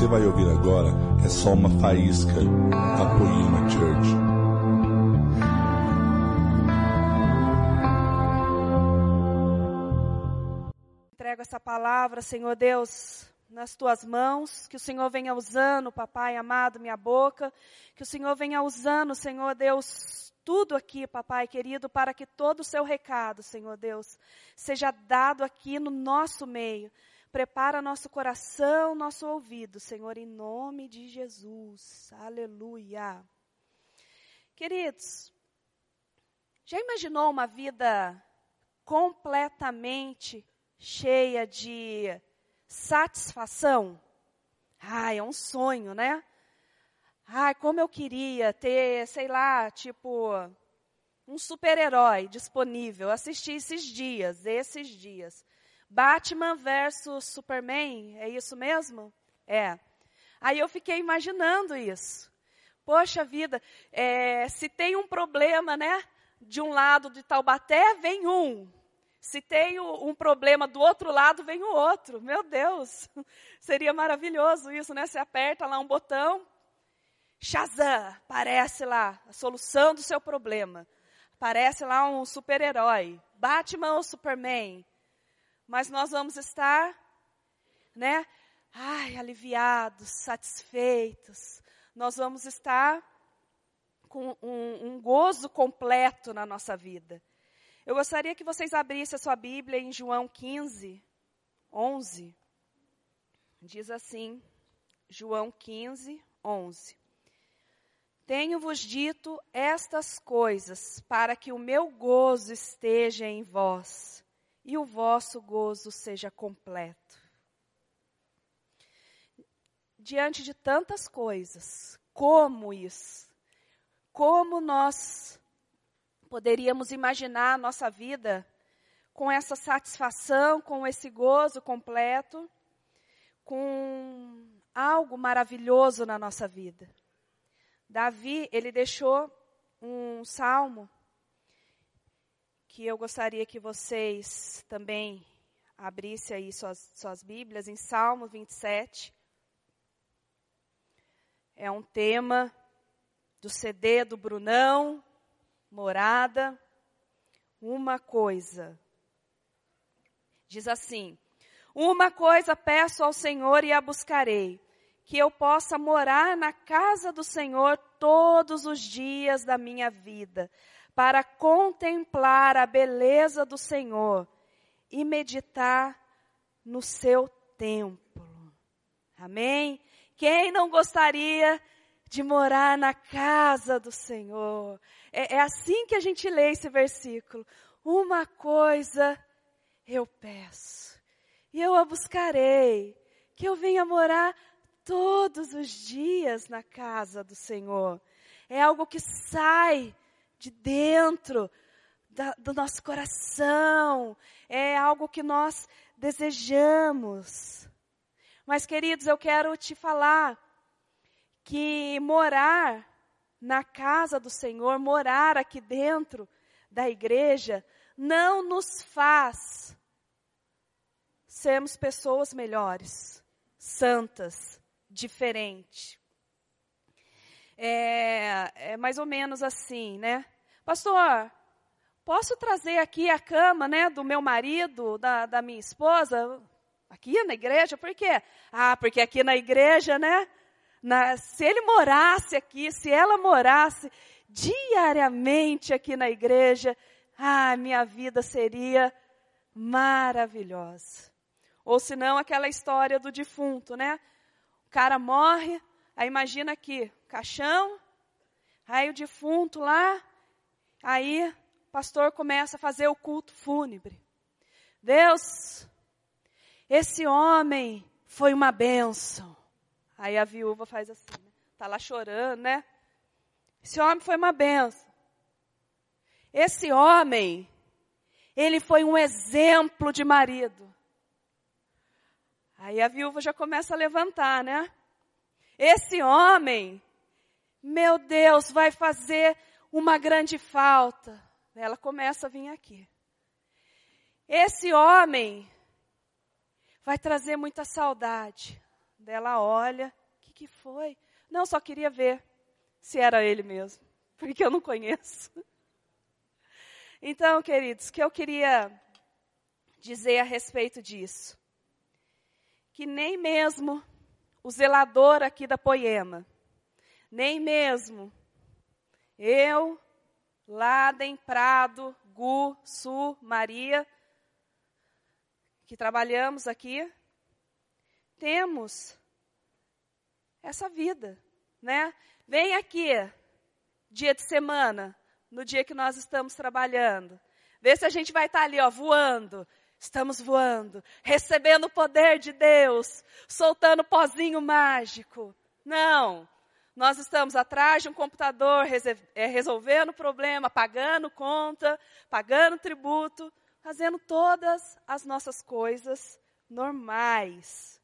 você vai ouvir agora é só uma faísca da Poema Church. Entrego essa palavra, Senhor Deus, nas tuas mãos, que o Senhor venha usando, papai amado, minha boca, que o Senhor venha usando, Senhor Deus, tudo aqui, papai querido, para que todo o seu recado, Senhor Deus, seja dado aqui no nosso meio. Prepara nosso coração, nosso ouvido, Senhor, em nome de Jesus. Aleluia. Queridos, já imaginou uma vida completamente cheia de satisfação? Ai, é um sonho, né? Ai, como eu queria ter, sei lá, tipo, um super-herói disponível. Assisti esses dias, esses dias. Batman versus Superman, é isso mesmo? É. Aí eu fiquei imaginando isso. Poxa vida, é, se tem um problema, né? De um lado de Taubaté, vem um. Se tem um problema do outro lado, vem o outro. Meu Deus, seria maravilhoso isso, né? Você aperta lá um botão, Shazam, aparece lá a solução do seu problema. Aparece lá um super-herói, Batman ou Superman mas nós vamos estar, né? Ai, aliviados, satisfeitos. Nós vamos estar com um, um gozo completo na nossa vida. Eu gostaria que vocês abrissem a sua Bíblia em João 15, 11. Diz assim, João 15, 11. Tenho-vos dito estas coisas para que o meu gozo esteja em vós e o vosso gozo seja completo. Diante de tantas coisas, como isso? Como nós poderíamos imaginar a nossa vida com essa satisfação, com esse gozo completo, com algo maravilhoso na nossa vida? Davi, ele deixou um salmo que eu gostaria que vocês também abrissem aí suas, suas Bíblias em Salmo 27. É um tema do CD do Brunão, Morada. Uma coisa. Diz assim: Uma coisa peço ao Senhor e a buscarei, que eu possa morar na casa do Senhor todos os dias da minha vida para contemplar a beleza do Senhor e meditar no seu templo. Amém? Quem não gostaria de morar na casa do Senhor? É, é assim que a gente lê esse versículo. Uma coisa eu peço, e eu a buscarei, que eu venha morar todos os dias na casa do Senhor. É algo que sai de dentro da, do nosso coração, é algo que nós desejamos. Mas, queridos, eu quero te falar que morar na casa do Senhor, morar aqui dentro da igreja, não nos faz sermos pessoas melhores, santas, diferentes é, é mais ou menos assim, né? Pastor, posso trazer aqui a cama, né, do meu marido, da, da minha esposa, aqui na igreja? Por quê? Ah, porque aqui na igreja, né, na, se ele morasse aqui, se ela morasse diariamente aqui na igreja, ah, minha vida seria maravilhosa. Ou se não, aquela história do defunto, né? O cara morre, aí imagina aqui, caixão, aí o defunto lá, aí o pastor começa a fazer o culto fúnebre. Deus, esse homem foi uma bênção. Aí a viúva faz assim, né? tá lá chorando, né? Esse homem foi uma bênção. Esse homem, ele foi um exemplo de marido. Aí a viúva já começa a levantar, né? Esse homem, meu Deus, vai fazer uma grande falta. Ela começa a vir aqui. Esse homem vai trazer muita saudade Dela olha, o que, que foi? Não, só queria ver se era ele mesmo, porque eu não conheço. Então, queridos, o que eu queria dizer a respeito disso? Que nem mesmo o zelador aqui da Poema, nem mesmo eu, Laden, Prado, Gu, Su, Maria, que trabalhamos aqui, temos essa vida, né? Vem aqui, dia de semana, no dia que nós estamos trabalhando. Vê se a gente vai estar ali, ó, voando. Estamos voando, recebendo o poder de Deus, soltando pozinho mágico. Não. Nós estamos atrás de um computador, é, resolvendo problema, pagando conta, pagando tributo, fazendo todas as nossas coisas normais.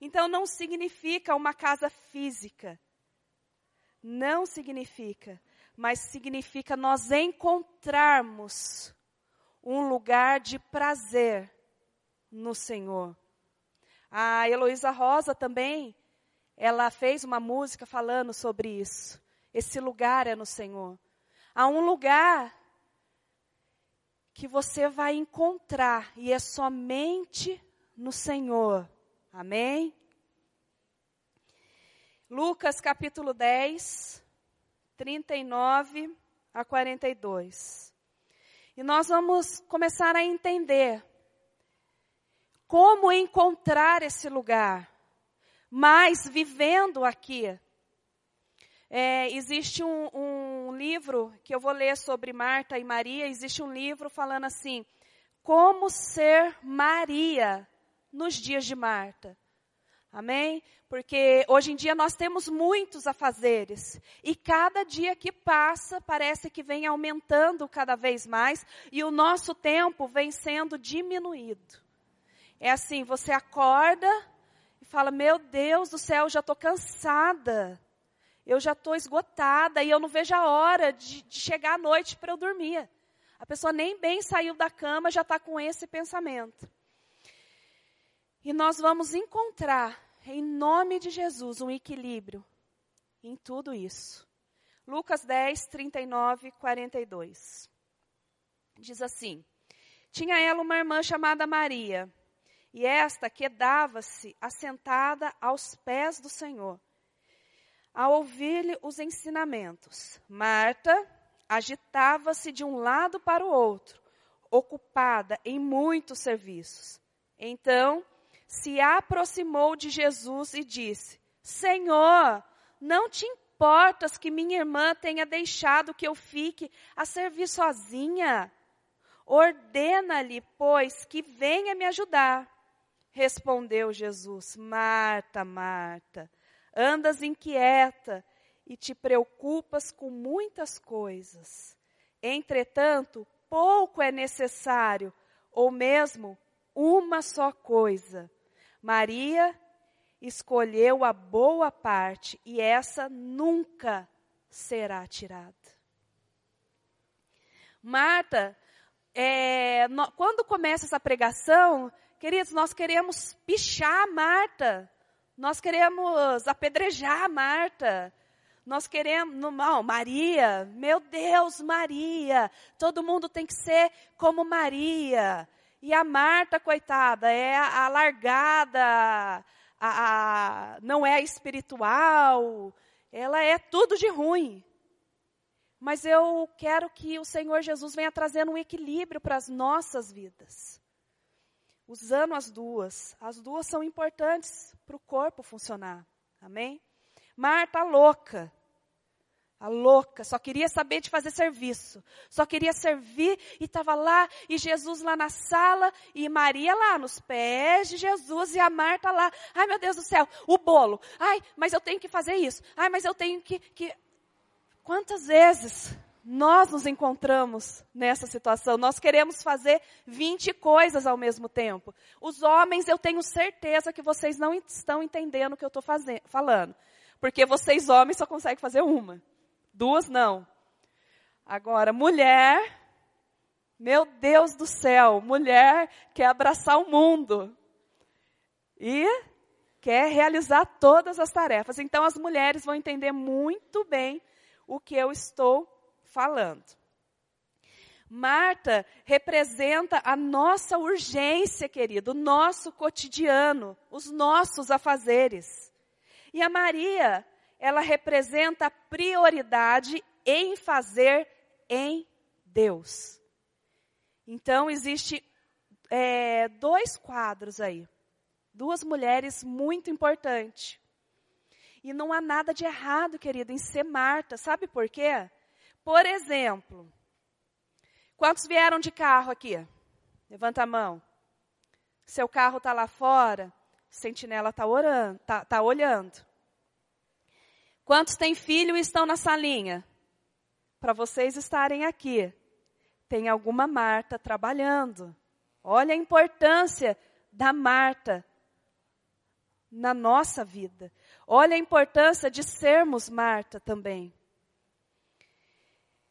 Então não significa uma casa física. Não significa mas significa nós encontrarmos um lugar de prazer no Senhor. A Heloísa Rosa também, ela fez uma música falando sobre isso. Esse lugar é no Senhor. Há um lugar que você vai encontrar e é somente no Senhor. Amém? Lucas capítulo 10, 39 a 42. E nós vamos começar a entender como encontrar esse lugar, mas vivendo aqui. É, existe um, um livro que eu vou ler sobre Marta e Maria. Existe um livro falando assim: como ser Maria nos dias de Marta. Amém? Porque hoje em dia nós temos muitos afazeres. E cada dia que passa parece que vem aumentando cada vez mais. E o nosso tempo vem sendo diminuído. É assim, você acorda e fala, meu Deus do céu, já estou cansada. Eu já estou esgotada e eu não vejo a hora de, de chegar à noite para eu dormir. A pessoa nem bem saiu da cama, já está com esse pensamento. E nós vamos encontrar em nome de Jesus, um equilíbrio em tudo isso. Lucas 10, 39, 42. Diz assim: Tinha ela uma irmã chamada Maria, e esta quedava-se assentada aos pés do Senhor, a ouvir-lhe os ensinamentos. Marta agitava-se de um lado para o outro, ocupada em muitos serviços. Então, se aproximou de Jesus e disse: Senhor, não te importas que minha irmã tenha deixado que eu fique a servir sozinha? Ordena-lhe, pois, que venha me ajudar. Respondeu Jesus: Marta, Marta, andas inquieta e te preocupas com muitas coisas. Entretanto, pouco é necessário, ou mesmo uma só coisa. Maria escolheu a boa parte e essa nunca será tirada. Marta, é, no, quando começa essa pregação, queridos, nós queremos pichar Marta, nós queremos apedrejar Marta, nós queremos, não, Maria, meu Deus, Maria, todo mundo tem que ser como Maria. E a Marta, coitada, é a largada, a, a, não é espiritual, ela é tudo de ruim. Mas eu quero que o Senhor Jesus venha trazendo um equilíbrio para as nossas vidas. Usando as duas. As duas são importantes para o corpo funcionar. Amém? Marta louca. A louca, só queria saber de fazer serviço. Só queria servir e estava lá, e Jesus lá na sala, e Maria lá nos pés de Jesus, e a Marta lá. Ai meu Deus do céu, o bolo. Ai, mas eu tenho que fazer isso. Ai, mas eu tenho que. que... Quantas vezes nós nos encontramos nessa situação? Nós queremos fazer 20 coisas ao mesmo tempo. Os homens, eu tenho certeza que vocês não estão entendendo o que eu estou falando. Porque vocês, homens, só conseguem fazer uma. Duas não. Agora, mulher, meu Deus do céu, mulher quer abraçar o mundo. E quer realizar todas as tarefas. Então as mulheres vão entender muito bem o que eu estou falando. Marta representa a nossa urgência, querido, o nosso cotidiano, os nossos afazeres. E a Maria, ela representa a prioridade em fazer em Deus. Então, existe é, dois quadros aí. Duas mulheres muito importantes. E não há nada de errado, querido, em ser Marta. Sabe por quê? Por exemplo, quantos vieram de carro aqui? Levanta a mão. Seu carro está lá fora, sentinela está tá, tá olhando. Quantos têm filho e estão na salinha? Para vocês estarem aqui, tem alguma Marta trabalhando. Olha a importância da Marta na nossa vida. Olha a importância de sermos Marta também.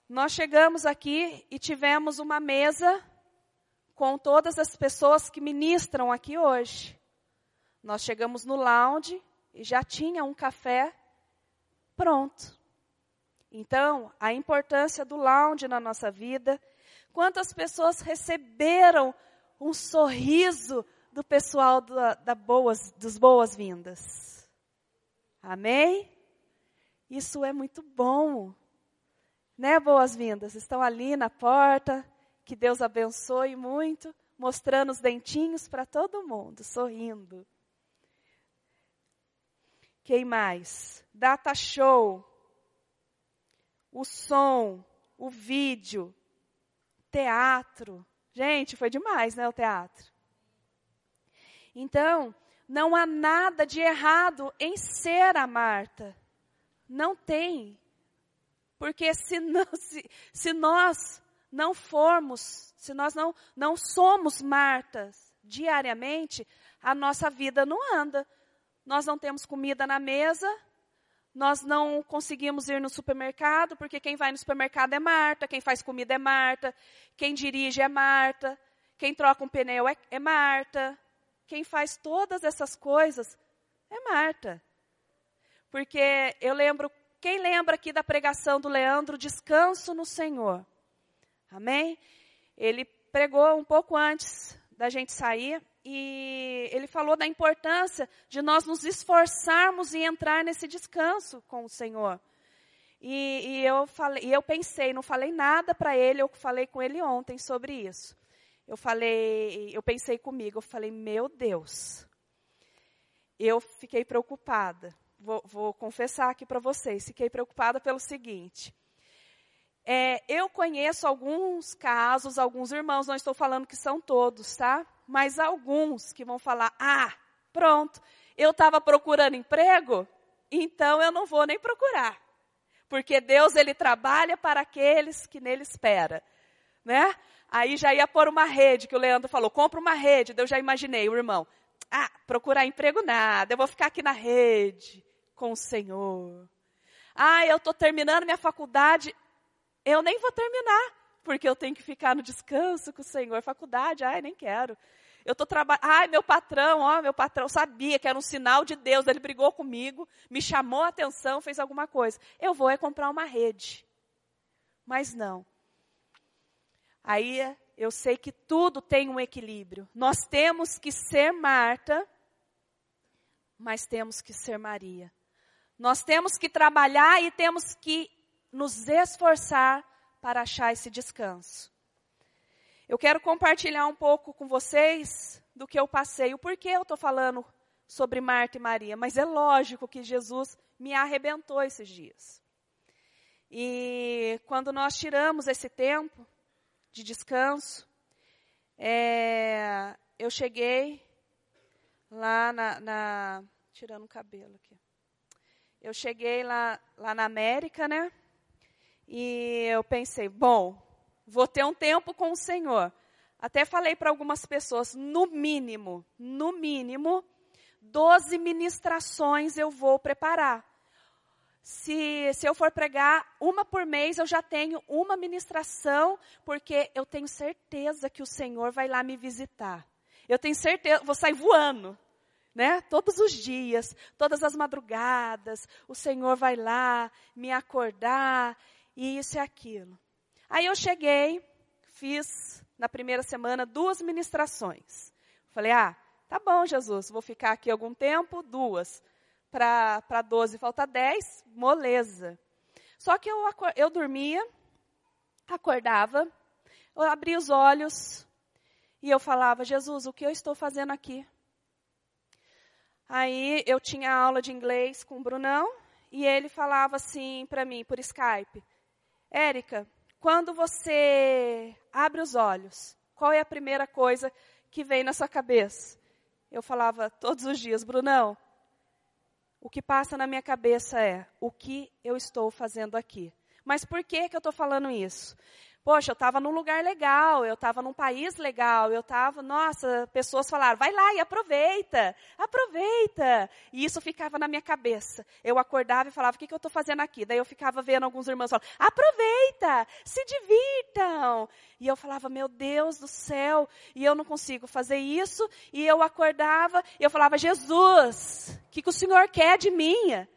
Nós chegamos aqui e tivemos uma mesa com todas as pessoas que ministram aqui hoje. Nós chegamos no lounge e já tinha um café pronto. Então, a importância do lounge na nossa vida. Quantas pessoas receberam um sorriso do pessoal da, da boas, dos boas-vindas. Amém? Isso é muito bom. Né, boas-vindas? Estão ali na porta. Que Deus abençoe muito, mostrando os dentinhos para todo mundo, sorrindo. Quem mais? Data show. O som, o vídeo, teatro. Gente, foi demais, né, o teatro. Então, não há nada de errado em ser a Marta. Não tem. Porque se, não, se, se nós não formos, se nós não, não somos Martas diariamente, a nossa vida não anda. Nós não temos comida na mesa, nós não conseguimos ir no supermercado, porque quem vai no supermercado é Marta, quem faz comida é Marta, quem dirige é Marta, quem troca um pneu é, é Marta, quem faz todas essas coisas é Marta. Porque eu lembro, quem lembra aqui da pregação do Leandro, descanso no Senhor. Amém? Ele pregou um pouco antes da gente sair, e ele falou da importância de nós nos esforçarmos e entrar nesse descanso com o Senhor. E, e eu, falei, e eu pensei, não falei nada para ele, eu falei com ele ontem sobre isso. Eu falei, eu pensei comigo, eu falei, meu Deus, eu fiquei preocupada. Vou, vou confessar aqui para vocês, fiquei preocupada pelo seguinte. É, eu conheço alguns casos, alguns irmãos, não estou falando que são todos, tá? mas alguns que vão falar: ah, pronto, eu estava procurando emprego, então eu não vou nem procurar. Porque Deus, Ele trabalha para aqueles que nele espera. Né? Aí já ia pôr uma rede, que o Leandro falou, compra uma rede. Eu já imaginei, o irmão, ah, procurar emprego nada, eu vou ficar aqui na rede com o Senhor. Ah, eu estou terminando minha faculdade, eu nem vou terminar, porque eu tenho que ficar no descanso com o Senhor. Faculdade, ai, nem quero. Eu estou trabalhando. Ai, meu patrão, ó, meu patrão sabia que era um sinal de Deus. Ele brigou comigo, me chamou a atenção, fez alguma coisa. Eu vou é comprar uma rede. Mas não. Aí eu sei que tudo tem um equilíbrio. Nós temos que ser Marta, mas temos que ser Maria. Nós temos que trabalhar e temos que nos esforçar para achar esse descanso. Eu quero compartilhar um pouco com vocês do que eu passei, o porquê eu estou falando sobre Marta e Maria, mas é lógico que Jesus me arrebentou esses dias. E quando nós tiramos esse tempo de descanso, é, eu cheguei lá na, na, Tirando o cabelo aqui. Eu cheguei lá, lá na América, né? E eu pensei, bom, vou ter um tempo com o Senhor. Até falei para algumas pessoas, no mínimo, no mínimo, 12 ministrações eu vou preparar. Se, se eu for pregar uma por mês, eu já tenho uma ministração, porque eu tenho certeza que o Senhor vai lá me visitar. Eu tenho certeza, vou sair voando. né? Todos os dias, todas as madrugadas, o Senhor vai lá me acordar e isso e aquilo. Aí eu cheguei, fiz na primeira semana duas ministrações. Falei, ah, tá bom, Jesus, vou ficar aqui algum tempo, duas. Para 12 falta 10, moleza. Só que eu, eu dormia, acordava, eu abria os olhos e eu falava, Jesus, o que eu estou fazendo aqui? Aí eu tinha aula de inglês com o Brunão e ele falava assim para mim por Skype: Érica, quando você abre os olhos, qual é a primeira coisa que vem na sua cabeça? Eu falava todos os dias, Brunão, o que passa na minha cabeça é o que eu estou fazendo aqui. Mas por que, que eu estou falando isso? Poxa, eu estava num lugar legal, eu estava num país legal, eu estava, nossa, pessoas falaram, vai lá e aproveita, aproveita. E isso ficava na minha cabeça. Eu acordava e falava, o que, que eu estou fazendo aqui? Daí eu ficava vendo alguns irmãos falando, aproveita, se divirtam. E eu falava, meu Deus do céu, e eu não consigo fazer isso. E eu acordava e eu falava, Jesus, o que, que o Senhor quer de mim?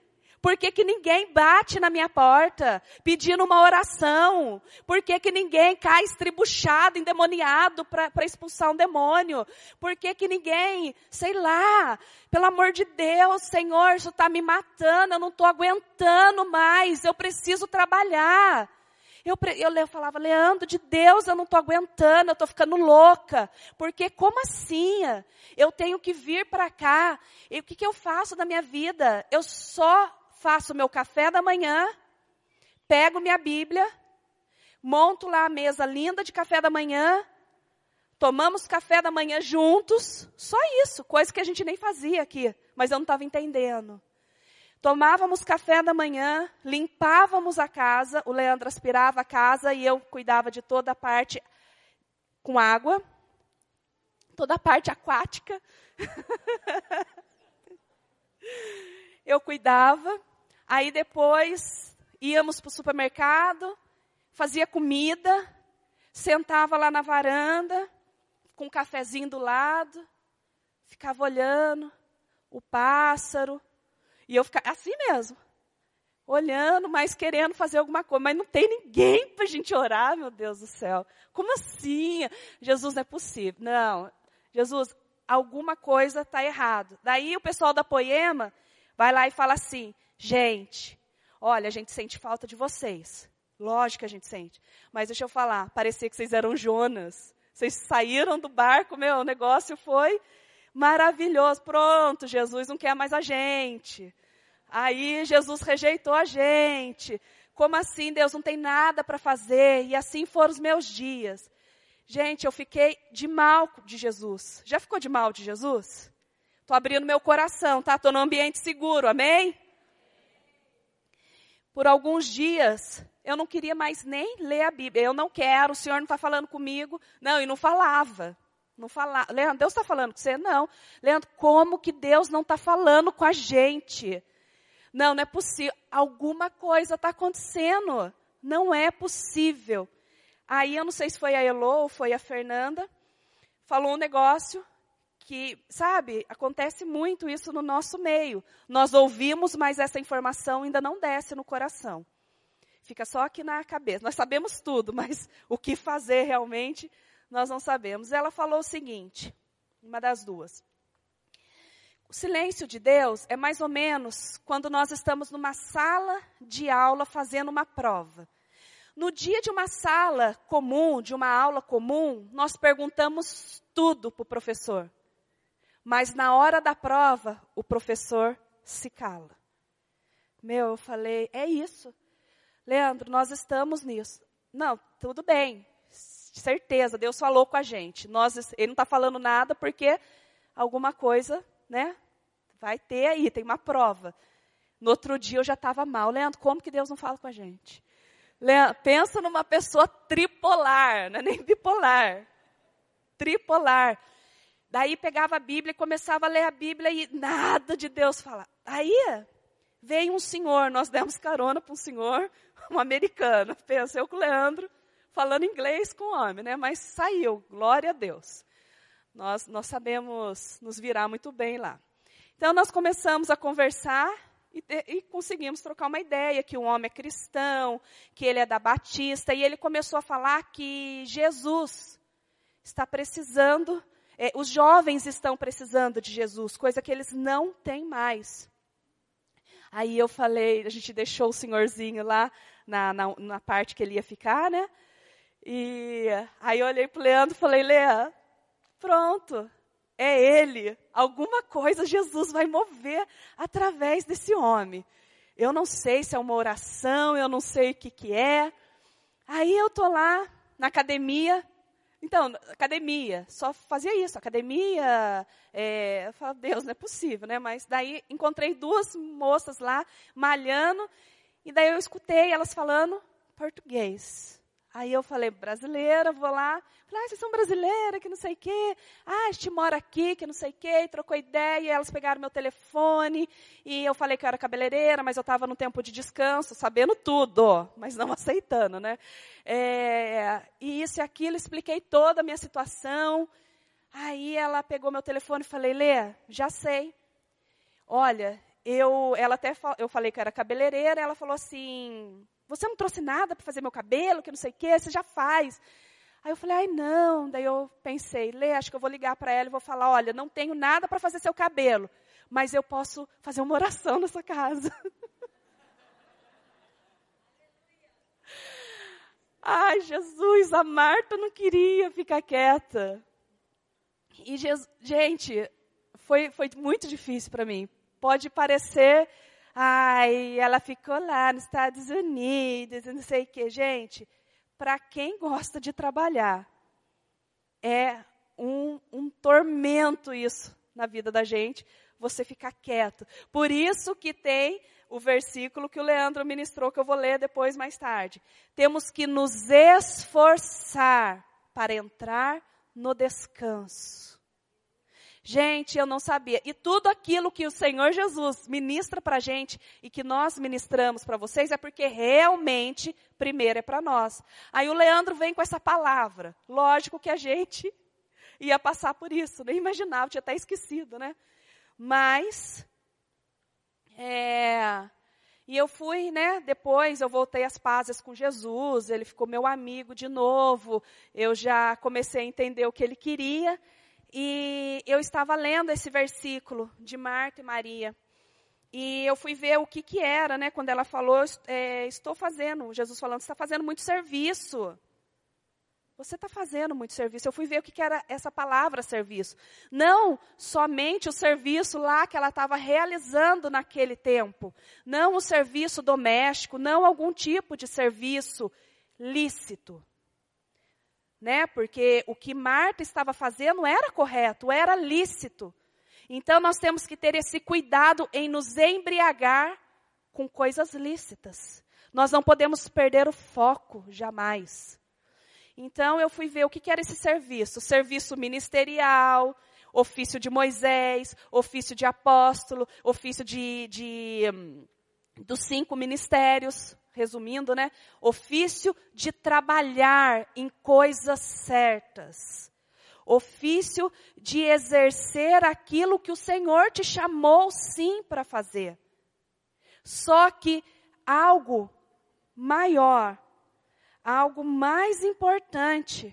Por que, que ninguém bate na minha porta pedindo uma oração? Por que, que ninguém cai estribuchado, endemoniado para expulsar um demônio? Por que, que ninguém, sei lá, pelo amor de Deus, Senhor, isso está me matando, eu não estou aguentando mais, eu preciso trabalhar. Eu, eu, eu, falava, Leandro, de Deus eu não estou aguentando, eu estou ficando louca. Porque como assim? Eu tenho que vir para cá. E o que, que eu faço na minha vida? Eu só faço meu café da manhã, pego minha Bíblia, monto lá a mesa linda de café da manhã, tomamos café da manhã juntos, só isso, coisa que a gente nem fazia aqui, mas eu não estava entendendo. Tomávamos café da manhã, limpávamos a casa, o Leandro aspirava a casa e eu cuidava de toda a parte com água, toda a parte aquática. eu cuidava. Aí depois íamos para o supermercado, fazia comida, sentava lá na varanda, com um cafezinho do lado, ficava olhando o pássaro, e eu ficava assim mesmo, olhando, mas querendo fazer alguma coisa, mas não tem ninguém para a gente orar, meu Deus do céu. Como assim? Jesus não é possível. Não, Jesus, alguma coisa está errado. Daí o pessoal da Poema vai lá e fala assim: Gente, olha, a gente sente falta de vocês. Lógico que a gente sente. Mas deixa eu falar, parecia que vocês eram Jonas. Vocês saíram do barco, meu, o negócio foi maravilhoso. Pronto, Jesus não quer mais a gente. Aí Jesus rejeitou a gente. Como assim? Deus não tem nada para fazer. E assim foram os meus dias. Gente, eu fiquei de mal de Jesus. Já ficou de mal de Jesus? Estou abrindo meu coração, tá? Estou num ambiente seguro, amém? Por alguns dias, eu não queria mais nem ler a Bíblia. Eu não quero, o Senhor não está falando comigo. Não, e não falava. Não falava. Leandro, Deus está falando com você? Não. Leandro, como que Deus não está falando com a gente? Não, não é possível. Alguma coisa está acontecendo. Não é possível. Aí eu não sei se foi a Elo ou foi a Fernanda. Falou um negócio que, sabe, acontece muito isso no nosso meio. Nós ouvimos, mas essa informação ainda não desce no coração. Fica só aqui na cabeça. Nós sabemos tudo, mas o que fazer realmente nós não sabemos. Ela falou o seguinte, uma das duas. O silêncio de Deus é mais ou menos quando nós estamos numa sala de aula fazendo uma prova. No dia de uma sala comum, de uma aula comum, nós perguntamos tudo para o professor. Mas na hora da prova, o professor se cala. Meu, eu falei, é isso. Leandro, nós estamos nisso. Não, tudo bem. Certeza, Deus falou com a gente. Nós, ele não está falando nada porque alguma coisa, né? Vai ter aí, tem uma prova. No outro dia eu já estava mal. Leandro, como que Deus não fala com a gente? Leandro, pensa numa pessoa tripolar, não é nem bipolar. Tripolar. Daí pegava a Bíblia e começava a ler a Bíblia e nada de Deus falar. Aí veio um senhor, nós demos carona para um senhor, um americano. Pensa, eu com o Leandro, falando inglês com o homem, né? Mas saiu, glória a Deus. Nós, nós sabemos nos virar muito bem lá. Então nós começamos a conversar e, e, conseguimos trocar uma ideia que o homem é cristão, que ele é da Batista, e ele começou a falar que Jesus está precisando, é, os jovens estão precisando de Jesus, coisa que eles não têm mais. Aí eu falei, a gente deixou o senhorzinho lá na, na, na parte que ele ia ficar, né? E aí eu olhei para o Leandro e falei, Lea, pronto, é ele. Alguma coisa Jesus vai mover através desse homem. Eu não sei se é uma oração, eu não sei o que, que é. Aí eu tô lá na academia. Então, academia, só fazia isso, academia, é, eu falo, Deus, não é possível, né? Mas daí encontrei duas moças lá, malhando, e daí eu escutei elas falando português. Aí eu falei, brasileira, vou lá. Falei, ah, vocês são brasileira, que não sei o quê. Ah, a gente mora aqui, que não sei o quê. E trocou ideia, e elas pegaram meu telefone. E eu falei que eu era cabeleireira, mas eu estava no tempo de descanso, sabendo tudo, mas não aceitando, né? É, e isso e aquilo, expliquei toda a minha situação. Aí ela pegou meu telefone e falei, Lê, já sei. Olha, eu, ela até, eu falei que eu era cabeleireira, ela falou assim, você não trouxe nada para fazer meu cabelo, que não sei o quê, você já faz. Aí eu falei, ai não. Daí eu pensei, Lê, acho que eu vou ligar para ela e vou falar, olha, não tenho nada para fazer seu cabelo, mas eu posso fazer uma oração nessa casa. ai, Jesus, a Marta não queria ficar quieta. E, Jesus, gente, foi, foi muito difícil para mim. Pode parecer Ai, ela ficou lá nos Estados Unidos, não sei o que. Gente, para quem gosta de trabalhar, é um, um tormento isso na vida da gente, você ficar quieto. Por isso que tem o versículo que o Leandro ministrou, que eu vou ler depois mais tarde. Temos que nos esforçar para entrar no descanso. Gente, eu não sabia. E tudo aquilo que o Senhor Jesus ministra para a gente e que nós ministramos para vocês é porque realmente, primeiro é para nós. Aí o Leandro vem com essa palavra. Lógico que a gente ia passar por isso, nem imaginava, tinha até esquecido, né? Mas, é, e eu fui, né, depois eu voltei às pazes com Jesus, ele ficou meu amigo de novo, eu já comecei a entender o que ele queria, e eu estava lendo esse versículo de Marta e Maria. E eu fui ver o que, que era, né? Quando ela falou, é, estou fazendo, Jesus falando, está fazendo muito serviço. Você está fazendo muito serviço. Eu fui ver o que, que era essa palavra serviço. Não somente o serviço lá que ela estava realizando naquele tempo. Não o serviço doméstico, não algum tipo de serviço lícito né? Porque o que Marta estava fazendo era correto, era lícito. Então nós temos que ter esse cuidado em nos embriagar com coisas lícitas. Nós não podemos perder o foco jamais. Então eu fui ver o que era esse serviço: serviço ministerial, ofício de Moisés, ofício de apóstolo, ofício de, de hum, dos cinco ministérios resumindo, né? Ofício de trabalhar em coisas certas. Ofício de exercer aquilo que o Senhor te chamou sim para fazer. Só que algo maior, algo mais importante,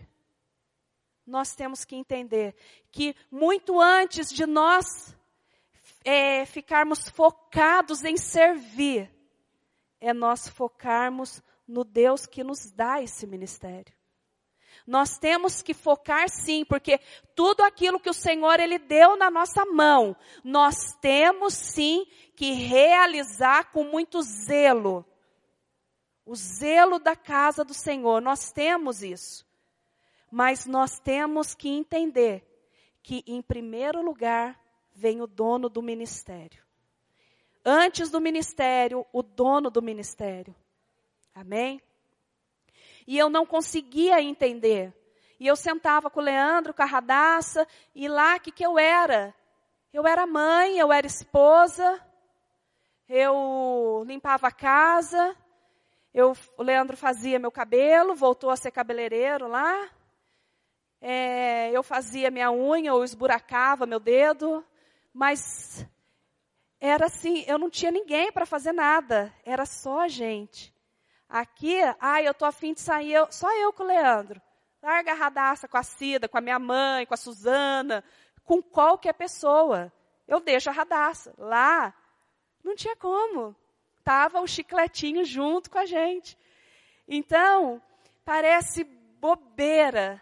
nós temos que entender que muito antes de nós é, ficarmos focados em servir, é nós focarmos no Deus que nos dá esse ministério. Nós temos que focar sim, porque tudo aquilo que o Senhor ele deu na nossa mão, nós temos sim que realizar com muito zelo. O zelo da casa do Senhor, nós temos isso. Mas nós temos que entender que em primeiro lugar vem o dono do ministério antes do ministério, o dono do ministério. Amém? E eu não conseguia entender. E eu sentava com o Leandro, com a Radassa, e lá, o que, que eu era? Eu era mãe, eu era esposa, eu limpava a casa, eu, o Leandro fazia meu cabelo, voltou a ser cabeleireiro lá, é, eu fazia minha unha, eu esburacava meu dedo, mas era assim, eu não tinha ninguém para fazer nada, era só a gente. Aqui, ai, eu tô afim de sair, eu, só eu com o Leandro. Larga a radaça com a Cida, com a minha mãe, com a Suzana, com qualquer pessoa. Eu deixo a radaça. Lá, não tinha como. Tava o chicletinho junto com a gente. Então, parece bobeira,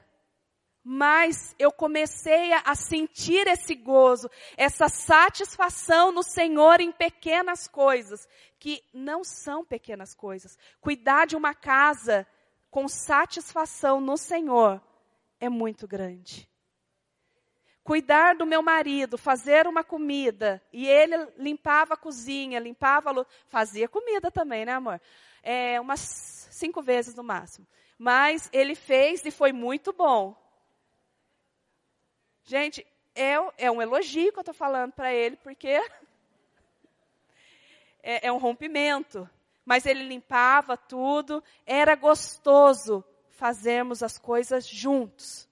mas eu comecei a, sentir esse gozo, essa satisfação no Senhor em pequenas coisas, que não são pequenas coisas. Cuidar de uma casa com satisfação no Senhor é muito grande. Cuidar do meu marido, fazer uma comida, e ele limpava a cozinha, limpava fazia comida também, né amor? É, umas cinco vezes no máximo. Mas ele fez e foi muito bom. Gente, é, é um elogio que eu estou falando para ele, porque é, é um rompimento. Mas ele limpava tudo, era gostoso fazermos as coisas juntos.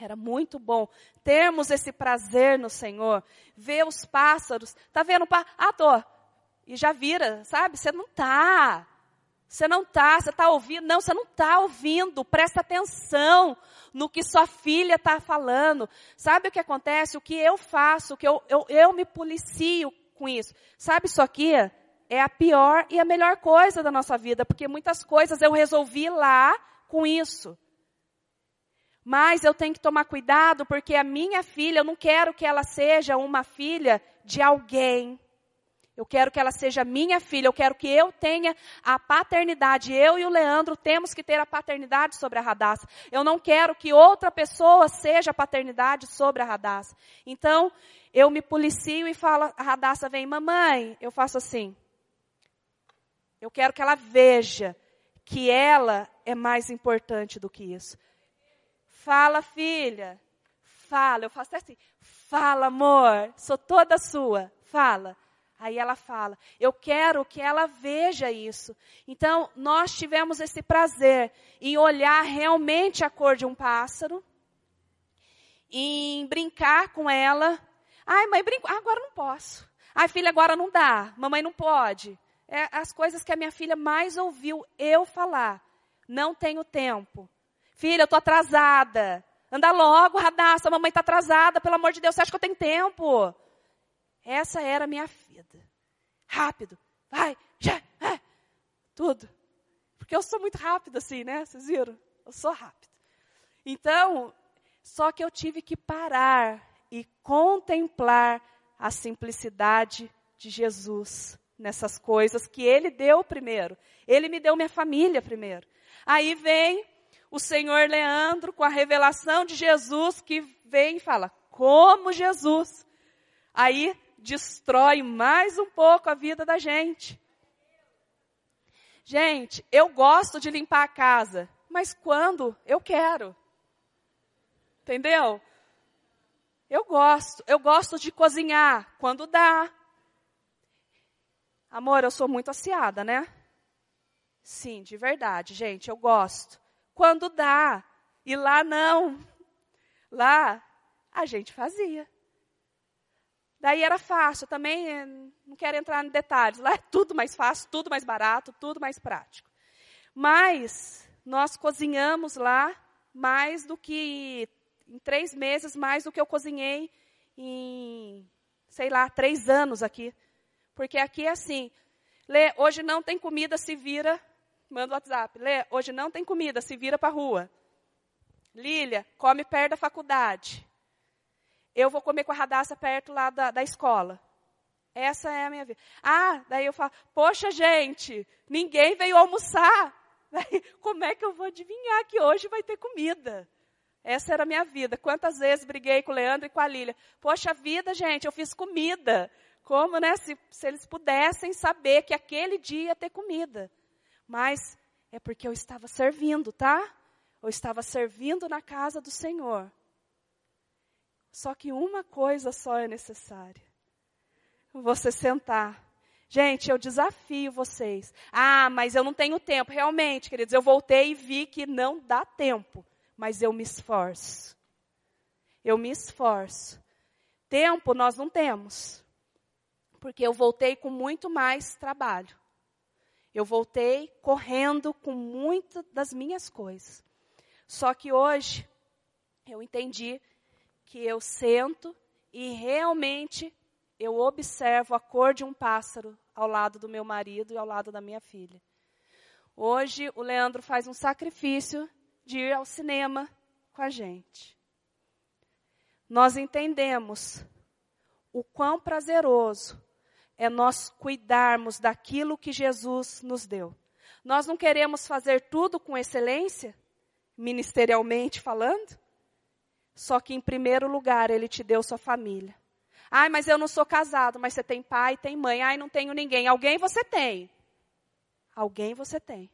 Era muito bom termos esse prazer no Senhor, ver os pássaros. Tá vendo? Ah, tô. E já vira, sabe? Você não tá. Você não está, você está ouvindo? Não, você não está ouvindo. Presta atenção no que sua filha está falando. Sabe o que acontece? O que eu faço, o que eu, eu, eu me policio com isso. Sabe isso aqui? É a pior e a melhor coisa da nossa vida, porque muitas coisas eu resolvi lá com isso. Mas eu tenho que tomar cuidado, porque a minha filha, eu não quero que ela seja uma filha de alguém. Eu quero que ela seja minha filha, eu quero que eu tenha a paternidade. Eu e o Leandro temos que ter a paternidade sobre a Radassa. Eu não quero que outra pessoa seja a paternidade sobre a Radassa. Então, eu me policio e falo, a Radassa vem, mamãe, eu faço assim. Eu quero que ela veja que ela é mais importante do que isso. Fala, filha. Fala, eu faço assim. Fala, amor, sou toda sua. Fala. Aí ela fala: Eu quero que ela veja isso. Então, nós tivemos esse prazer em olhar realmente a cor de um pássaro, em brincar com ela. Ai, mãe, brinco. Ah, agora não posso. Ai, filha, agora não dá. Mamãe não pode. É as coisas que a minha filha mais ouviu eu falar. Não tenho tempo. Filha, eu estou atrasada. Anda logo, Radassa, mamãe está atrasada, pelo amor de Deus, você acha que eu tenho tempo? Essa era a minha vida. Rápido, vai, já, é, tudo. Porque eu sou muito rápido assim, né? Vocês viram? Eu sou rápido. Então, só que eu tive que parar e contemplar a simplicidade de Jesus nessas coisas que Ele deu primeiro. Ele me deu minha família primeiro. Aí vem o Senhor Leandro com a revelação de Jesus que vem e fala, como Jesus. Aí destrói mais um pouco a vida da gente. Gente, eu gosto de limpar a casa, mas quando eu quero. Entendeu? Eu gosto, eu gosto de cozinhar quando dá. Amor, eu sou muito aciada, né? Sim, de verdade, gente, eu gosto. Quando dá. E lá não. Lá a gente fazia. Daí era fácil, também eh, não quero entrar em detalhes. Lá é tudo mais fácil, tudo mais barato, tudo mais prático. Mas nós cozinhamos lá mais do que, em três meses, mais do que eu cozinhei em, sei lá, três anos aqui. Porque aqui é assim, Lê, hoje não tem comida, se vira, manda o WhatsApp. Lê, hoje não tem comida, se vira para a rua. Lília, come perto da faculdade eu vou comer com a Radassa perto lá da, da escola. Essa é a minha vida. Ah, daí eu falo, poxa gente, ninguém veio almoçar. Como é que eu vou adivinhar que hoje vai ter comida? Essa era a minha vida. Quantas vezes briguei com o Leandro e com a Lília. Poxa vida, gente, eu fiz comida. Como, né? Se, se eles pudessem saber que aquele dia ia ter comida. Mas é porque eu estava servindo, tá? Eu estava servindo na casa do Senhor. Só que uma coisa só é necessária: você sentar. Gente, eu desafio vocês. Ah, mas eu não tenho tempo. Realmente, queridos, eu voltei e vi que não dá tempo. Mas eu me esforço. Eu me esforço. Tempo nós não temos. porque eu voltei com muito mais trabalho. Eu voltei correndo com muitas das minhas coisas. Só que hoje eu entendi que eu sento e realmente eu observo a cor de um pássaro ao lado do meu marido e ao lado da minha filha. Hoje o Leandro faz um sacrifício de ir ao cinema com a gente. Nós entendemos o quão prazeroso é nós cuidarmos daquilo que Jesus nos deu. Nós não queremos fazer tudo com excelência, ministerialmente falando, só que em primeiro lugar ele te deu sua família. Ai, mas eu não sou casado, mas você tem pai, tem mãe. Ai, não tenho ninguém. Alguém você tem. Alguém você tem.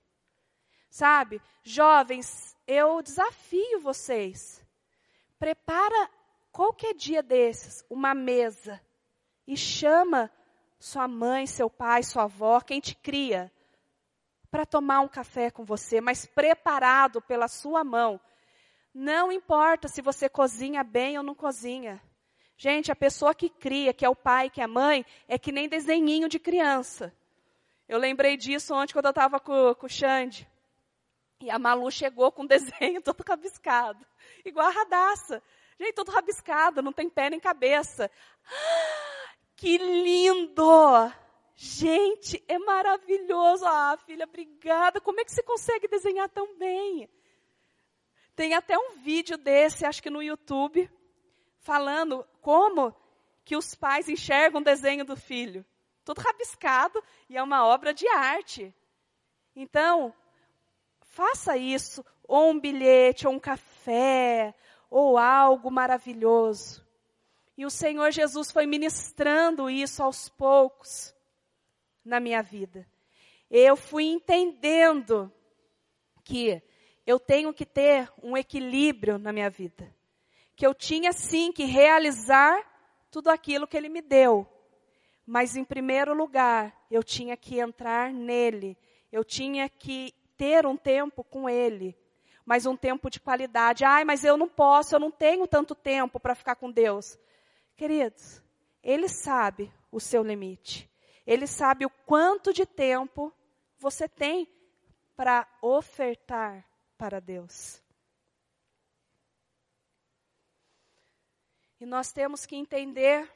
Sabe, jovens, eu desafio vocês. Prepara qualquer dia desses uma mesa e chama sua mãe, seu pai, sua avó, quem te cria, para tomar um café com você, mas preparado pela sua mão. Não importa se você cozinha bem ou não cozinha. Gente, a pessoa que cria, que é o pai, que é a mãe, é que nem desenhinho de criança. Eu lembrei disso ontem quando eu estava com, com o Xande. E a Malu chegou com um desenho todo rabiscado. Igual a radaça. Gente, todo rabiscado, não tem pé nem cabeça. Que lindo! Gente, é maravilhoso. Ah, filha, obrigada. Como é que você consegue desenhar tão bem? Tem até um vídeo desse, acho que no YouTube, falando como que os pais enxergam o desenho do filho. Tudo rabiscado e é uma obra de arte. Então, faça isso, ou um bilhete, ou um café, ou algo maravilhoso. E o Senhor Jesus foi ministrando isso aos poucos na minha vida. Eu fui entendendo que eu tenho que ter um equilíbrio na minha vida. Que eu tinha sim que realizar tudo aquilo que Ele me deu. Mas em primeiro lugar, eu tinha que entrar nele. Eu tinha que ter um tempo com Ele. Mas um tempo de qualidade. Ai, mas eu não posso, eu não tenho tanto tempo para ficar com Deus. Queridos, Ele sabe o seu limite. Ele sabe o quanto de tempo você tem para ofertar para Deus. E nós temos que entender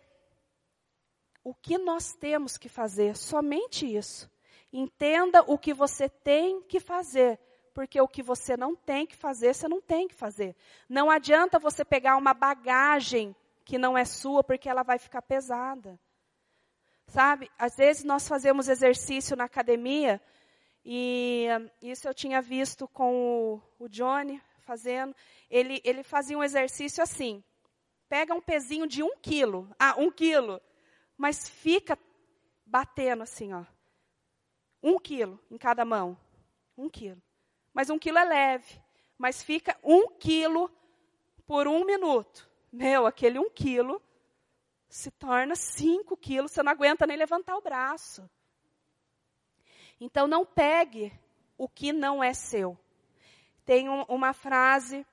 o que nós temos que fazer, somente isso. Entenda o que você tem que fazer, porque o que você não tem que fazer, você não tem que fazer. Não adianta você pegar uma bagagem que não é sua, porque ela vai ficar pesada. Sabe? Às vezes nós fazemos exercício na academia, e isso eu tinha visto com o, o Johnny fazendo. Ele, ele fazia um exercício assim: pega um pezinho de um quilo, ah, um quilo, mas fica batendo assim, ó. Um quilo em cada mão. Um quilo. Mas um quilo é leve. Mas fica um quilo por um minuto. Meu, aquele um quilo se torna cinco quilos, você não aguenta nem levantar o braço. Então não pegue o que não é seu. Tem um, uma frase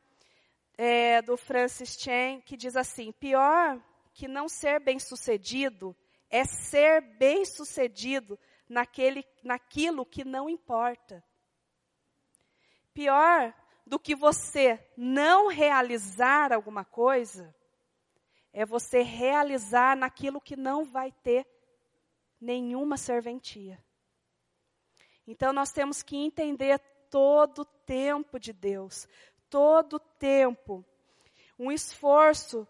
é, do Francis Chan que diz assim: pior que não ser bem sucedido é ser bem sucedido naquele, naquilo que não importa. Pior do que você não realizar alguma coisa, é você realizar naquilo que não vai ter nenhuma serventia. Então nós temos que entender todo o tempo de Deus, todo o tempo, um esforço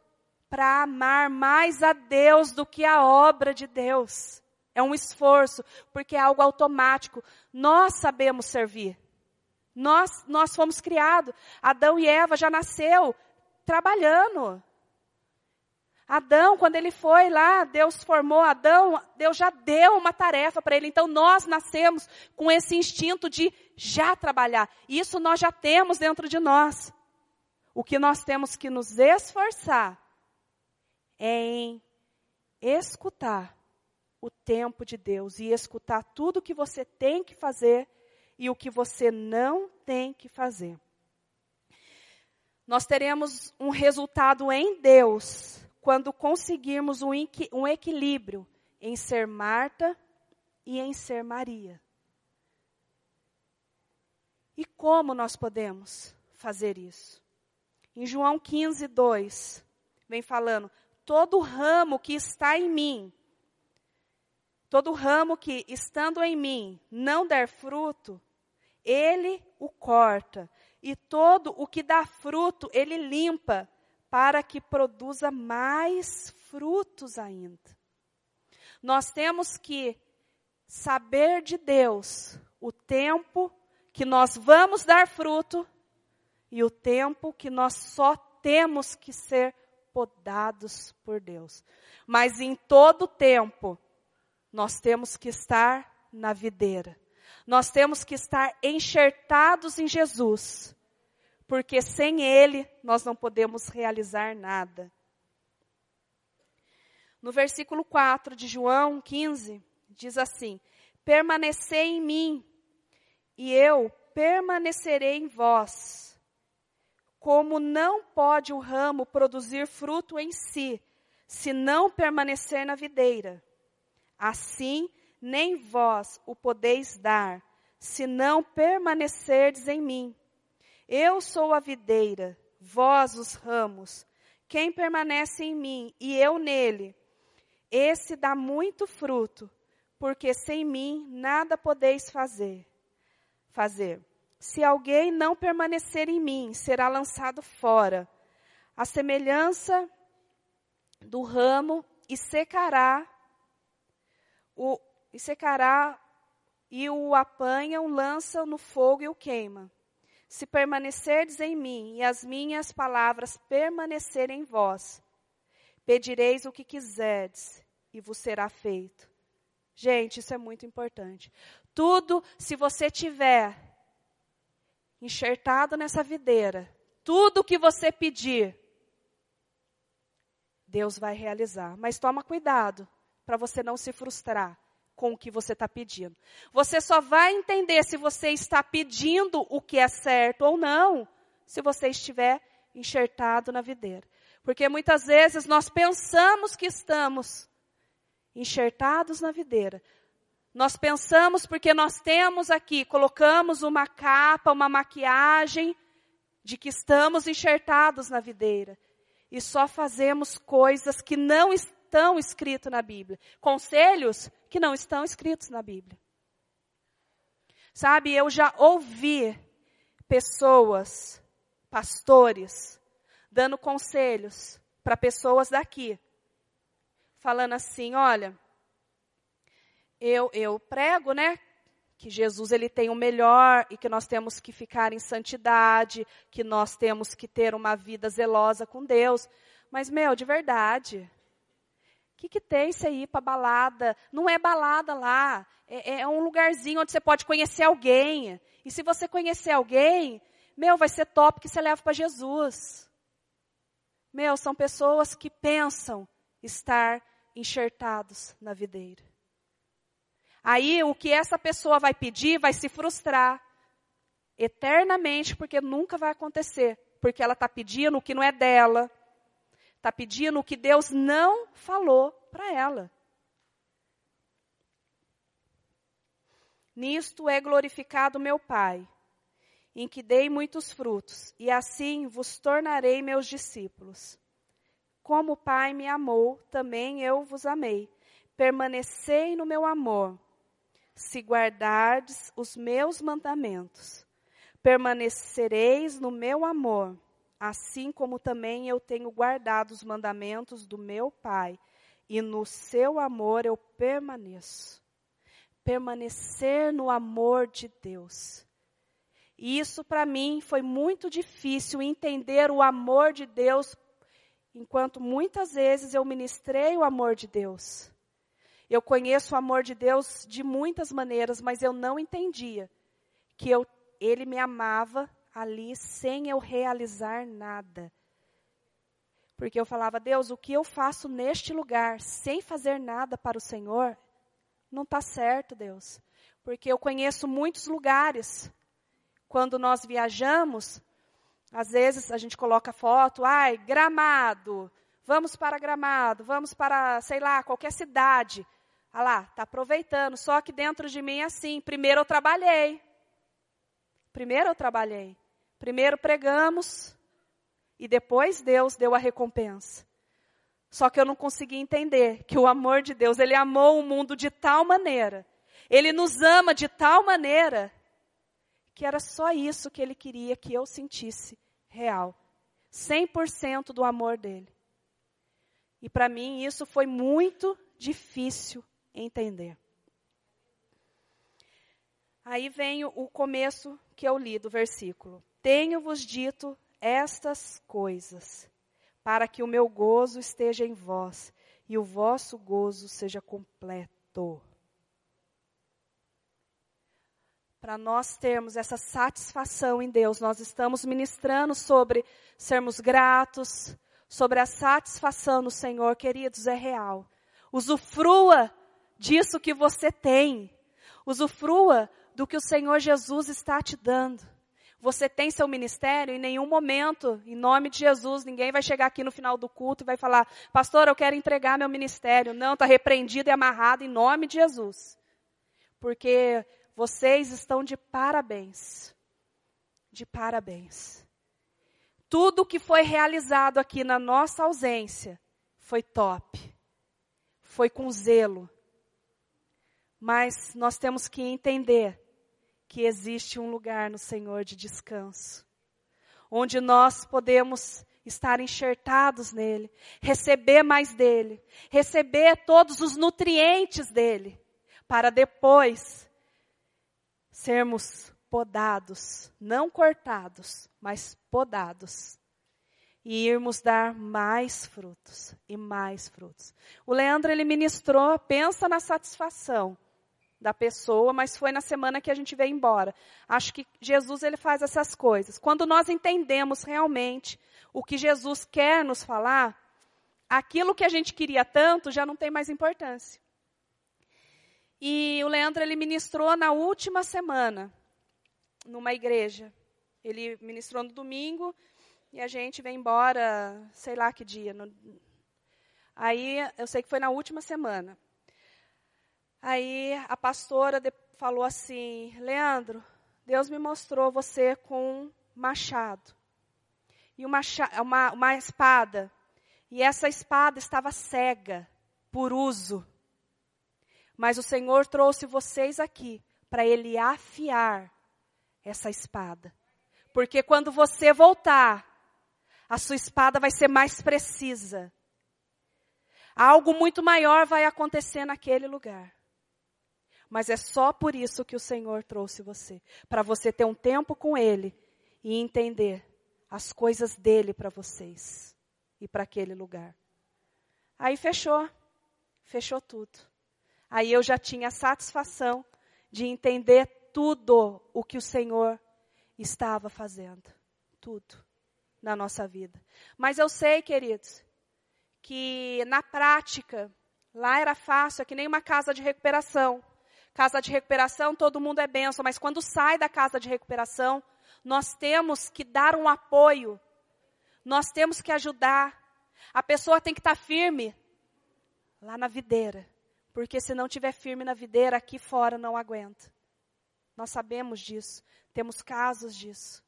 para amar mais a Deus do que a obra de Deus. É um esforço, porque é algo automático. Nós sabemos servir. Nós, nós fomos criados. Adão e Eva já nasceu trabalhando. Adão, quando ele foi lá, Deus formou Adão, Deus já deu uma tarefa para ele. Então nós nascemos com esse instinto de já trabalhar. Isso nós já temos dentro de nós. O que nós temos que nos esforçar é em escutar o tempo de Deus e escutar tudo o que você tem que fazer e o que você não tem que fazer. Nós teremos um resultado em Deus quando conseguirmos um, um equilíbrio em ser Marta e em ser Maria. E como nós podemos fazer isso? Em João 15, 2, vem falando: todo ramo que está em mim, todo ramo que, estando em mim, não der fruto, ele o corta, e todo o que dá fruto, ele limpa, para que produza mais frutos ainda. Nós temos que saber de Deus o tempo que nós vamos dar fruto e o tempo que nós só temos que ser podados por Deus. Mas em todo tempo, nós temos que estar na videira. Nós temos que estar enxertados em Jesus. Porque sem Ele, nós não podemos realizar nada. No versículo 4 de João 15, diz assim: Permanecei em mim, e eu permanecerei em vós. Como não pode o ramo produzir fruto em si, se não permanecer na videira, assim nem vós o podeis dar, se não permanecerdes em mim. Eu sou a videira, vós os ramos. Quem permanece em mim e eu nele, esse dá muito fruto, porque sem mim nada podeis fazer. Fazer. Se alguém não permanecer em mim, será lançado fora. A semelhança do ramo e secará o e secará e o apanham, lançam no fogo e o queima. Se permanecerdes em mim e as minhas palavras permanecerem em vós, Pedireis o que quiserdes e vos será feito. Gente, isso é muito importante. Tudo, se você tiver enxertado nessa videira, tudo que você pedir, Deus vai realizar. Mas toma cuidado para você não se frustrar com o que você está pedindo. Você só vai entender se você está pedindo o que é certo ou não, se você estiver enxertado na videira. Porque muitas vezes nós pensamos que estamos enxertados na videira. Nós pensamos porque nós temos aqui, colocamos uma capa, uma maquiagem de que estamos enxertados na videira. E só fazemos coisas que não estão escritas na Bíblia. Conselhos que não estão escritos na Bíblia. Sabe, eu já ouvi pessoas, pastores, dando conselhos para pessoas daqui, falando assim, olha, eu, eu prego, né, que Jesus ele tem o melhor e que nós temos que ficar em santidade, que nós temos que ter uma vida zelosa com Deus. Mas, meu, de verdade, que, que tem você ir para balada? Não é balada lá, é, é um lugarzinho onde você pode conhecer alguém. E se você conhecer alguém, meu, vai ser top que você leva para Jesus. Meu, são pessoas que pensam estar enxertados na videira. Aí o que essa pessoa vai pedir vai se frustrar eternamente, porque nunca vai acontecer. Porque ela está pedindo o que não é dela, está pedindo o que Deus não falou para ela. Nisto é glorificado meu Pai, em que dei muitos frutos, e assim vos tornarei meus discípulos. Como o Pai me amou, também eu vos amei. Permanecei no meu amor, se guardardes os meus mandamentos. Permanecereis no meu amor, assim como também eu tenho guardado os mandamentos do meu Pai, e no seu amor eu permaneço. Permanecer no amor de Deus. E isso para mim foi muito difícil entender o amor de Deus, enquanto muitas vezes eu ministrei o amor de Deus. Eu conheço o amor de Deus de muitas maneiras, mas eu não entendia que eu, Ele me amava ali sem eu realizar nada. Porque eu falava, Deus, o que eu faço neste lugar sem fazer nada para o Senhor, não está certo, Deus. Porque eu conheço muitos lugares quando nós viajamos, às vezes a gente coloca foto, ai, gramado, vamos para gramado, vamos para, sei lá, qualquer cidade. Ah lá, está aproveitando. Só que dentro de mim é assim. Primeiro eu trabalhei. Primeiro eu trabalhei. Primeiro pregamos. E depois Deus deu a recompensa. Só que eu não consegui entender que o amor de Deus, Ele amou o mundo de tal maneira. Ele nos ama de tal maneira. Que era só isso que Ele queria que eu sentisse real. 100% do amor dele. E para mim isso foi muito difícil entender. Aí vem o começo que eu li do versículo. Tenho-vos dito estas coisas, para que o meu gozo esteja em vós e o vosso gozo seja completo. Para nós termos essa satisfação em Deus, nós estamos ministrando sobre sermos gratos, sobre a satisfação no Senhor, queridos, é real. Usufrua disso que você tem. Usufrua do que o Senhor Jesus está te dando. Você tem seu ministério, em nenhum momento, em nome de Jesus, ninguém vai chegar aqui no final do culto e vai falar, pastor, eu quero entregar meu ministério. Não, está repreendido e amarrado em nome de Jesus. Porque vocês estão de parabéns. De parabéns. Tudo que foi realizado aqui na nossa ausência foi top. Foi com zelo. Mas nós temos que entender que existe um lugar no Senhor de descanso, onde nós podemos estar enxertados nele, receber mais dele, receber todos os nutrientes dele, para depois sermos podados, não cortados, mas podados. E irmos dar mais frutos e mais frutos. O Leandro ele ministrou, pensa na satisfação da pessoa, mas foi na semana que a gente veio embora. Acho que Jesus ele faz essas coisas. Quando nós entendemos realmente o que Jesus quer nos falar, aquilo que a gente queria tanto já não tem mais importância. E o Leandro ele ministrou na última semana numa igreja. Ele ministrou no domingo e a gente veio embora, sei lá que dia. No... Aí eu sei que foi na última semana. Aí a pastora falou assim: Leandro, Deus me mostrou você com um machado e uma, uma, uma espada. E essa espada estava cega por uso. Mas o Senhor trouxe vocês aqui para Ele afiar essa espada. Porque quando você voltar, a sua espada vai ser mais precisa. Algo muito maior vai acontecer naquele lugar. Mas é só por isso que o Senhor trouxe você. Para você ter um tempo com Ele e entender as coisas dele para vocês e para aquele lugar. Aí fechou. Fechou tudo. Aí eu já tinha a satisfação de entender tudo o que o Senhor estava fazendo. Tudo na nossa vida. Mas eu sei, queridos, que na prática, lá era fácil, é que nem uma casa de recuperação. Casa de recuperação, todo mundo é benção, mas quando sai da casa de recuperação, nós temos que dar um apoio, nós temos que ajudar. A pessoa tem que estar firme lá na videira. Porque se não tiver firme na videira, aqui fora não aguenta. Nós sabemos disso, temos casos disso.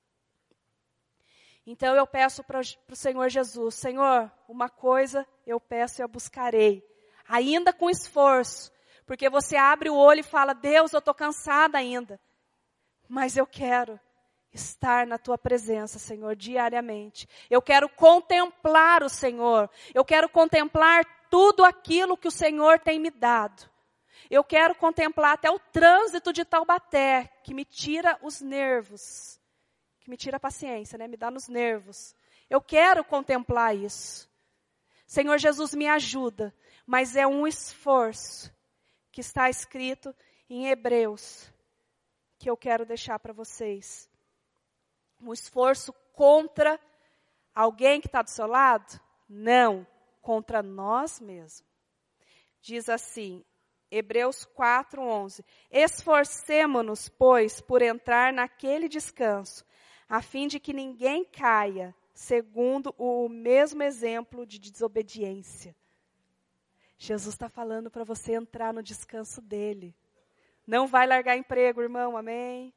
Então eu peço para o Senhor Jesus, Senhor, uma coisa eu peço e eu buscarei, ainda com esforço, porque você abre o olho e fala, Deus, eu estou cansada ainda, mas eu quero estar na tua presença, Senhor, diariamente. Eu quero contemplar o Senhor, eu quero contemplar tudo aquilo que o Senhor tem me dado. Eu quero contemplar até o trânsito de Taubaté, que me tira os nervos, que me tira a paciência, né? Me dá nos nervos. Eu quero contemplar isso. Senhor Jesus, me ajuda, mas é um esforço que está escrito em Hebreus, que eu quero deixar para vocês. Um esforço contra alguém que está do seu lado? Não contra nós mesmos. Diz assim, Hebreus 4:11. Esforcemo-nos, pois, por entrar naquele descanso, a fim de que ninguém caia, segundo o mesmo exemplo de desobediência. Jesus está falando para você entrar no descanso dele. Não vai largar emprego, irmão, amém?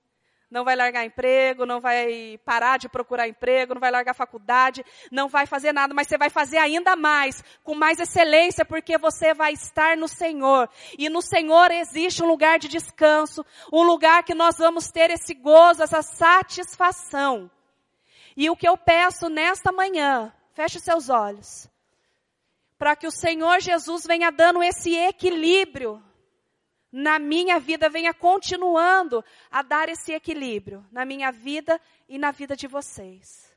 Não vai largar emprego, não vai parar de procurar emprego, não vai largar faculdade, não vai fazer nada, mas você vai fazer ainda mais, com mais excelência, porque você vai estar no Senhor. E no Senhor existe um lugar de descanso, um lugar que nós vamos ter esse gozo, essa satisfação. E o que eu peço nesta manhã, feche seus olhos, para que o Senhor Jesus venha dando esse equilíbrio na minha vida venha continuando a dar esse equilíbrio na minha vida e na vida de vocês.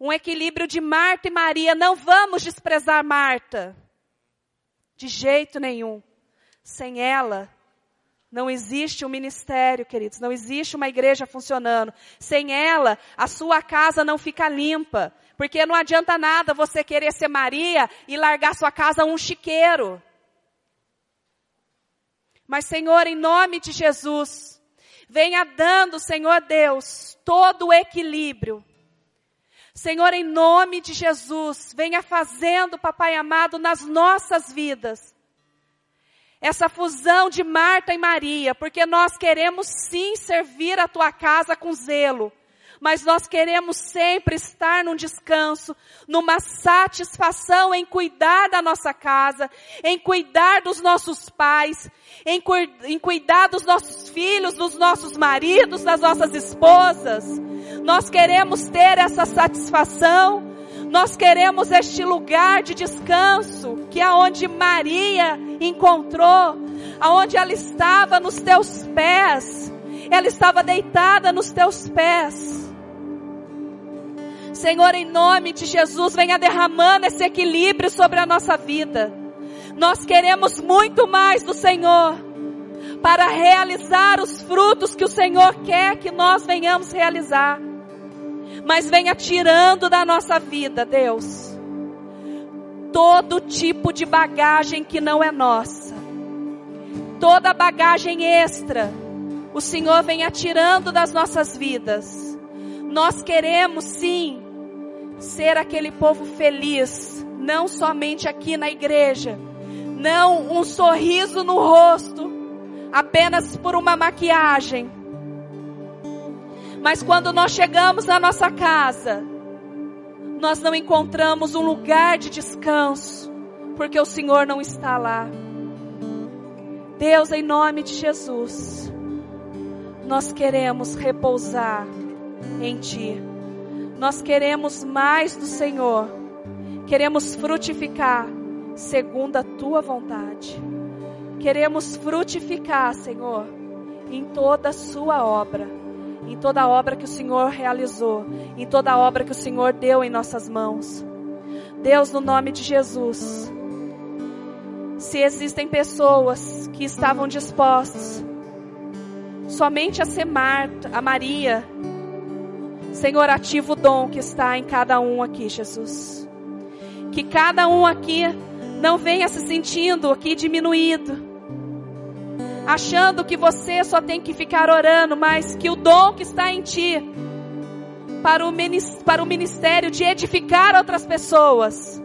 Um equilíbrio de Marta e Maria. Não vamos desprezar Marta. De jeito nenhum. Sem ela, não existe um ministério, queridos. Não existe uma igreja funcionando. Sem ela, a sua casa não fica limpa. Porque não adianta nada você querer ser Maria e largar sua casa um chiqueiro. Mas, Senhor, em nome de Jesus, venha dando, Senhor Deus, todo o equilíbrio. Senhor, em nome de Jesus, venha fazendo, Papai amado, nas nossas vidas. Essa fusão de Marta e Maria, porque nós queremos sim servir a tua casa com zelo mas nós queremos sempre estar num descanso, numa satisfação em cuidar da nossa casa, em cuidar dos nossos pais, em, cu em cuidar dos nossos filhos, dos nossos maridos, das nossas esposas. Nós queremos ter essa satisfação. Nós queremos este lugar de descanso, que é onde Maria encontrou, aonde ela estava nos teus pés. Ela estava deitada nos teus pés. Senhor, em nome de Jesus, venha derramando esse equilíbrio sobre a nossa vida. Nós queremos muito mais do Senhor para realizar os frutos que o Senhor quer que nós venhamos realizar. Mas venha tirando da nossa vida, Deus, todo tipo de bagagem que não é nossa. Toda bagagem extra, o Senhor venha tirando das nossas vidas. Nós queremos sim ser aquele povo feliz, não somente aqui na igreja, não um sorriso no rosto, apenas por uma maquiagem. Mas quando nós chegamos à nossa casa, nós não encontramos um lugar de descanso, porque o Senhor não está lá. Deus, em nome de Jesus, nós queremos repousar em Ti. Nós queremos mais do Senhor. Queremos frutificar segundo a tua vontade. Queremos frutificar, Senhor, em toda a sua obra, em toda a obra que o Senhor realizou, em toda a obra que o Senhor deu em nossas mãos. Deus, no nome de Jesus, se existem pessoas que estavam dispostas somente a ser Marta, a Maria, Senhor, ativa o dom que está em cada um aqui, Jesus. Que cada um aqui não venha se sentindo aqui diminuído, achando que você só tem que ficar orando, mas que o dom que está em ti para o ministério de edificar outras pessoas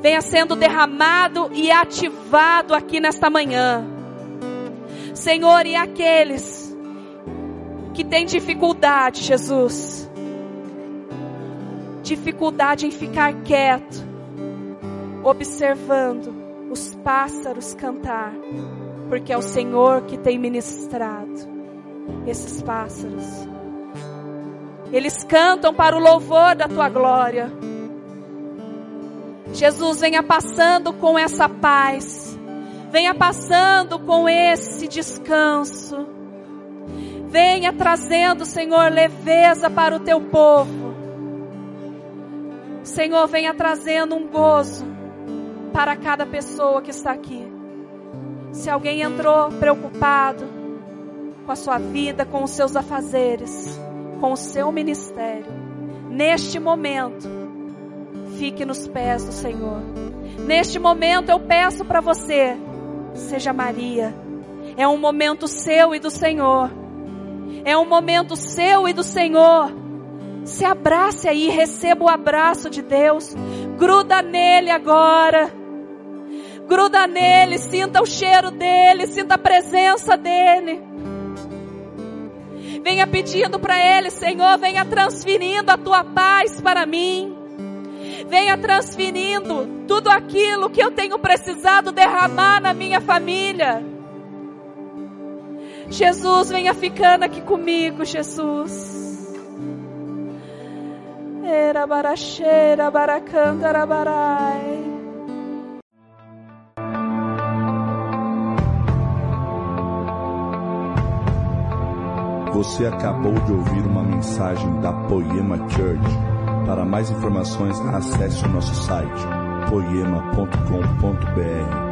venha sendo derramado e ativado aqui nesta manhã. Senhor, e aqueles que tem dificuldade, Jesus. Dificuldade em ficar quieto, observando os pássaros cantar, porque é o Senhor que tem ministrado esses pássaros. Eles cantam para o louvor da tua glória. Jesus venha passando com essa paz, venha passando com esse descanso Venha trazendo, Senhor, leveza para o teu povo. Senhor, venha trazendo um gozo para cada pessoa que está aqui. Se alguém entrou preocupado com a sua vida, com os seus afazeres, com o seu ministério, neste momento, fique nos pés do Senhor. Neste momento eu peço para você, seja Maria. É um momento seu e do Senhor. É um momento seu e do Senhor. Se abrace aí, receba o abraço de Deus. Gruda nele agora. Gruda nele, sinta o cheiro dele, sinta a presença dele. Venha pedindo para ele, Senhor, venha transferindo a tua paz para mim. Venha transferindo tudo aquilo que eu tenho precisado derramar na minha família. Jesus, venha ficando aqui comigo, Jesus. Era baracheira, baracandarabarai. Você acabou de ouvir uma mensagem da Poema Church. Para mais informações, acesse o nosso site poema.com.br